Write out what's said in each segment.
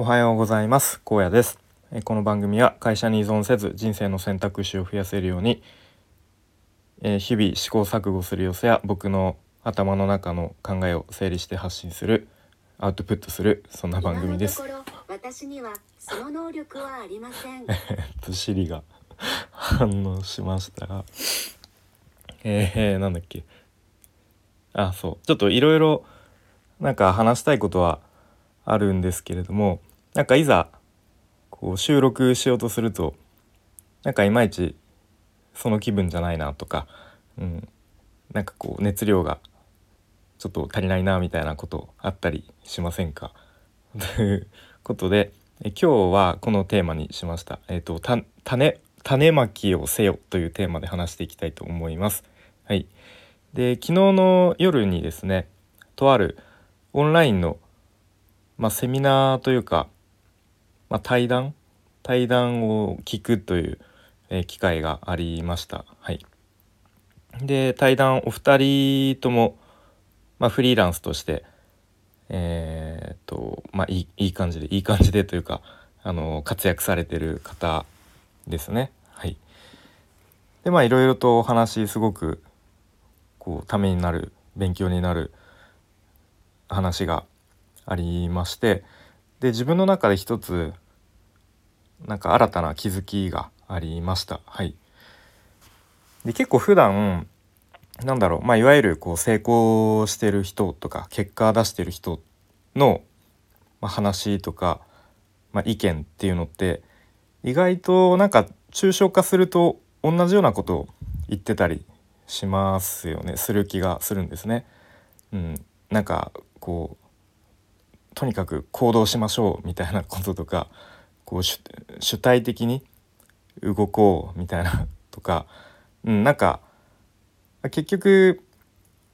おはようございます。高野です。この番組は会社に依存せず人生の選択肢を増やせるように日々試行錯誤する様子や僕の頭の中の考えを整理して発信するアウトプットするそんな番組です。私にはその能力はありません。とシリが反応しましたが。えー、なんだっけ。あそう。ちょっといろいろなんか話したいことはあるんですけれどもなんかいざこう収録しようとするとなんかいまいちその気分じゃないなとか、うん、なんかこう熱量がちょっと足りないなみたいなことあったりしませんか？ということでえ今日はこのテーマにしました。えっ、ー、と種種まきをせよというテーマで話していきたいと思います。はい。で昨日の夜にですねとあるオンラインの、まあ、セミナーというか、まあ、対談？対談を聞くという、えー、機会がありました。はい。で対談お二人とも、まあ、フリーランスとしてえー、っとまあいいいい感じでいい感じでというかあの活躍されてる方ですね。はい、でまあいろいろとお話すごくこうためになる勉強になる話がありましてで自分の中で一つなんか新たな気づきがありました。はい、で結構普段なんだろう、まあ、いわゆるこう成功してる人とか結果出してる人の、ま、話とか、まあ、意見っていうのって意外となんか抽象化すると同じようなことを言ってたりしますよねする気がするんですね。うん、なんかこうとにかく行動しましょうみたいなこととかこう主体的に動こうみたいなとか、うん、なんか結局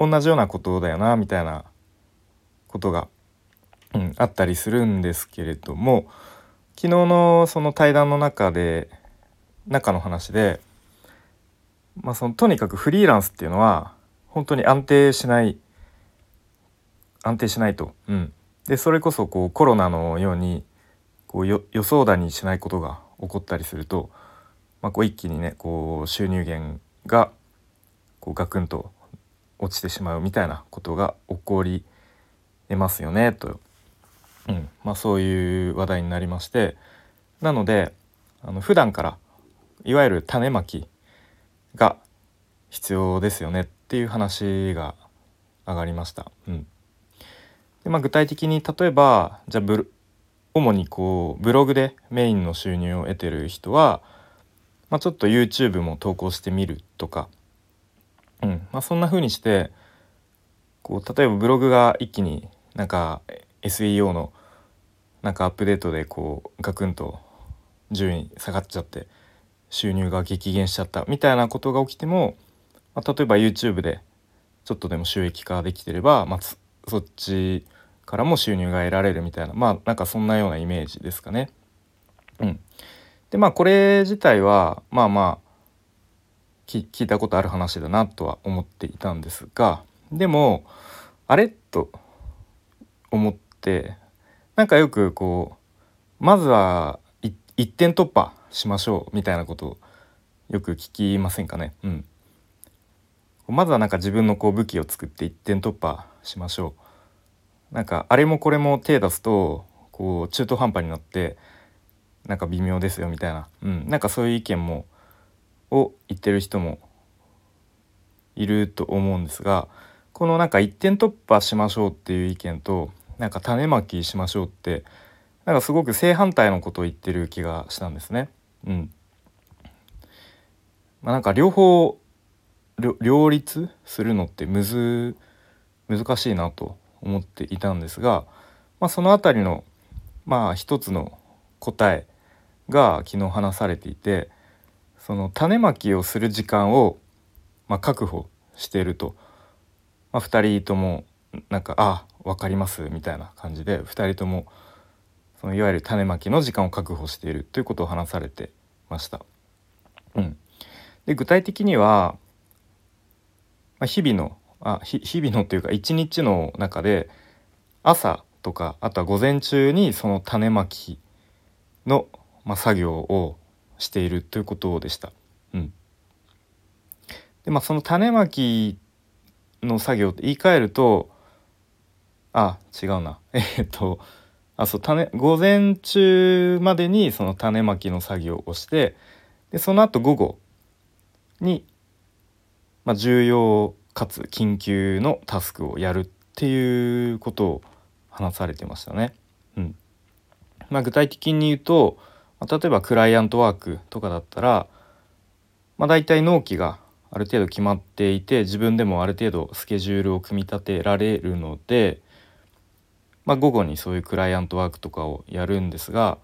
同じようなことだよなみたいなことが、うん、あったりするんですけれども昨日のその対談の中で中の話で、まあ、そのとにかくフリーランスっていうのは本当に安定しない安定しないと。うん、でそれこそこうコロナのようにこう予想だにしないことが起こったりすると、まあ、こう一気にねこう収入源がこうガクンと落ちてしまうみたいなことが起こり得ますよねと、うん。まあ、そういう話題になりましてなのであの普段からいわゆる種まきが必要ですよねっていう話が上がりました。うん。でまあ、具体的に例えばじゃあブ主にこうブログでメインの収入を得てる人は、まあ、ちょっと YouTube も投稿してみるとか。うん。まあ、そんな風にしてこう例えばブログが一気になんか SEO のなんかアップデートでこうガクンと順位下がっちゃって収入が激減しちゃったみたいなことが起きても、まあ、例えば YouTube でちょっとでも収益化できてれば、まあ、そっちからも収入が得られるみたいなまあなんかそんなようなイメージですかね。うん、でまあこれ自体はまあまあ聞いたことある話だなとは思っていたんですがでもあれと思ってなんかよくこうまずは一点突破しましょうみたいなことをよく聞きませんかね。うん、まずはなんか自分のこう武器を作って一点突破しましょう。なんかあれもこれも手出すとこう中途半端になってなんか微妙ですよみたいな、うん、なんかそういう意見もを言ってる人もいると思うんですがこのなんか一点突破しましょうっていう意見となんか種まきしましょうってなんかすごく正反対のことを言ってる気がしたんですね。うん。まあ、なんか両方両立するのってむず難しいなと思っていたんですが、まあ、その辺りのまあ一つの答えが昨日話されていてその種まきをする時間を、まあ、確保していると、まあ、2人ともなんか「あ分かります」みたいな感じで2人ともそのいわゆる種まきの時間を確保しているということを話されてました。うん、で具体的には、まあ、日々のあ日々のというか一日の中で朝とかあとは午前中にその種まきの、まあ、作業をしているということでした。うん、でまあその種まきの作業って言い換えるとあ違うな え、っとあそう種午前中までにその種まきの作業をしてでその後午後に、まあ、重要かつ緊急のタスクをやるっていうことを話されてましたね。うんまあ、具体的に言うと、まあ、例えばクライアントワークとかだったら、まあ、大体納期がある程度決まっていて自分でもある程度スケジュールを組み立てられるので、まあ、午後にそういうクライアントワークとかをやるんですが、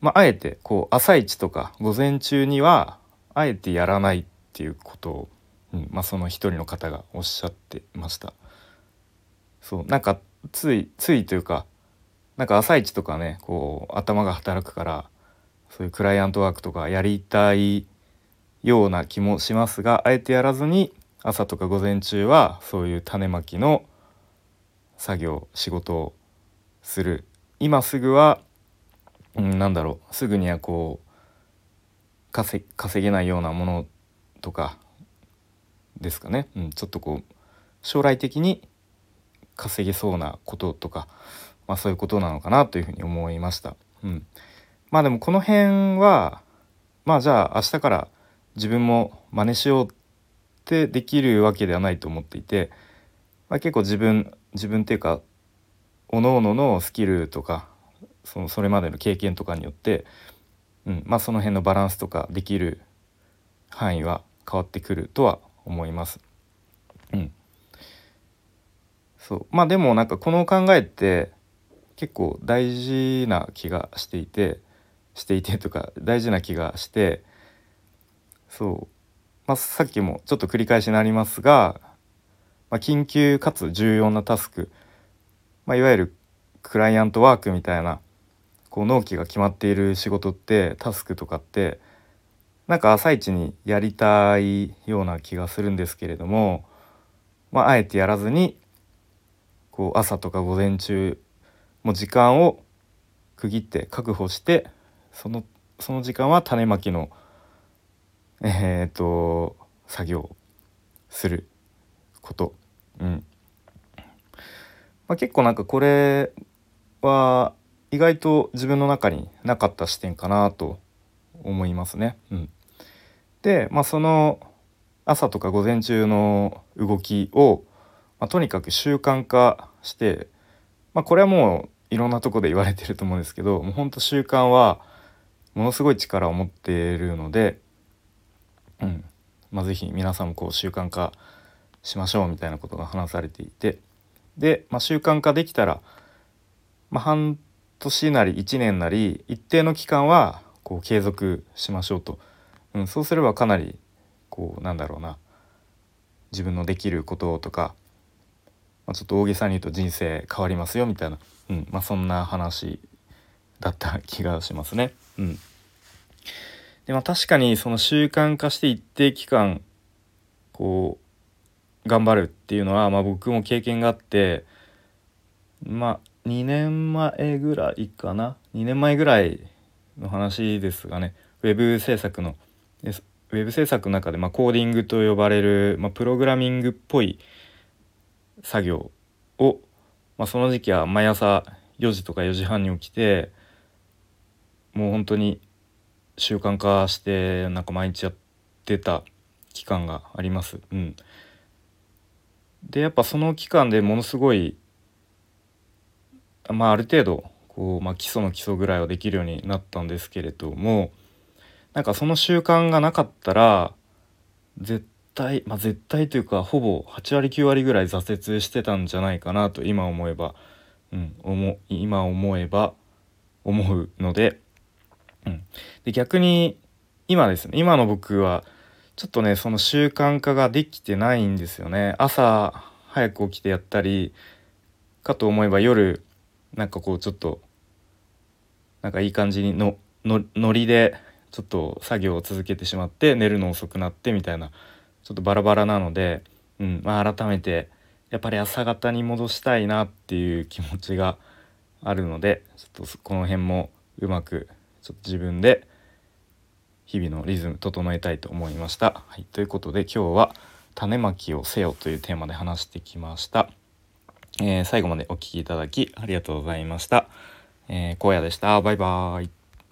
まあ、あえてこう朝一とか午前中にはあえてやらないっていうことを、うんまあ、その一人の方がおっしゃってました。そうなんかついついというかなんか朝一とかねこう頭が働くからそういうクライアントワークとかやりたいような気もしますがあえてやらずに朝とか午前中はそういう種まきの作業仕事をする今すぐは、うん、なんだろうすぐにはこう稼げないようなものとかですかね、うん、ちょっとこう将来的に稼げそうなこととか、まあ、そういうことなのかなというふうに思いました。うん、まあでもこの辺はまあじゃあ明日から自分も真似しようってできるわけではないと思っていて、まあ、結構自分自分っていうかおのおののスキルとかそのそれまでの経験とかによって、うんまあ、その辺のバランスとかできる範囲は変わってくるとは思います。うん、そう。まあでもなんかこの考えって結構大事な気がしていてしていてとか大事な気がしてそう、まあ、さっきもちょっと繰り返しになりますがまあ、緊急かつ重要なタスク、まあ、いわゆるクライアントワークみたいなこう納期が決まっている仕事ってタスクとかってなんか朝一にやりたいような気がするんですけれども、まあ、あえてやらずにこう朝とか午前中も時間を区切って確保してそのその時間は種まきのえー、っと作業すること。うん。まあ、結構なんかこれは意外と自分の中になかった視点かなと思いますね。うん、で、まあ、その朝とか午前中の動きを、まあ、とにかく習慣化して、まあ、これはもういろんなとこで言われてると思うんですけどもうほんと習慣はものすごい力を持っているので、うん。まあ、是非皆さんもこう習慣化しましょうみたいなことが話されていて。で、まあ、習慣化できたら、まあ、半年なり1年なり一定の期間はこう継続しましょうと、うん、そうすればかなりこうなんだろうな。自分のできることとか、まあ、ちょっと大げさに言うと人生変わりますよみたいな、うんまあ、そんな話だった気がしますね。うん、でまあ確かにその習慣化して一定期間こう頑張るっていうのは、まあ、僕も経験があってまあ2年前ぐらいかな。2年前ぐらいの話ですがねウェブ制作のウェブ制作の中で、まあ、コーディングと呼ばれる、まあ、プログラミングっぽい作業を、まあ、その時期は毎朝4時とか4時半に起きてもう本当に習慣化してなんか毎日やってた期間があります。うん、でやっぱその期間でものすごいまあある程度こう、まあ、基礎の基礎ぐらいはできるようになったんですけれどもなんかその習慣がなかったら絶対まあ絶対というかほぼ8割9割ぐらい挫折してたんじゃないかなと今思えば、うん、思今思えば思うので,、うん、で逆に今ですね今の僕はちょっとねその習慣化ができてないんですよね。朝早く起きてやったりかと思えば夜なんかこうちょっとなんかいい感じにののノリでちょっと作業を続けてしまって寝るの遅くなってみたいなちょっとバラバラなので、うんまあ、改めてやっぱり朝方に戻したいなっていう気持ちがあるのでちょっとこの辺もうまくちょっと自分で日々のリズム整えたいと思いました。はい、ということで今日は「種まきをせよ」というテーマで話してきました。えー、最後までお聴きいただきありがとうございました。えー、荒野でした。バイバーイ。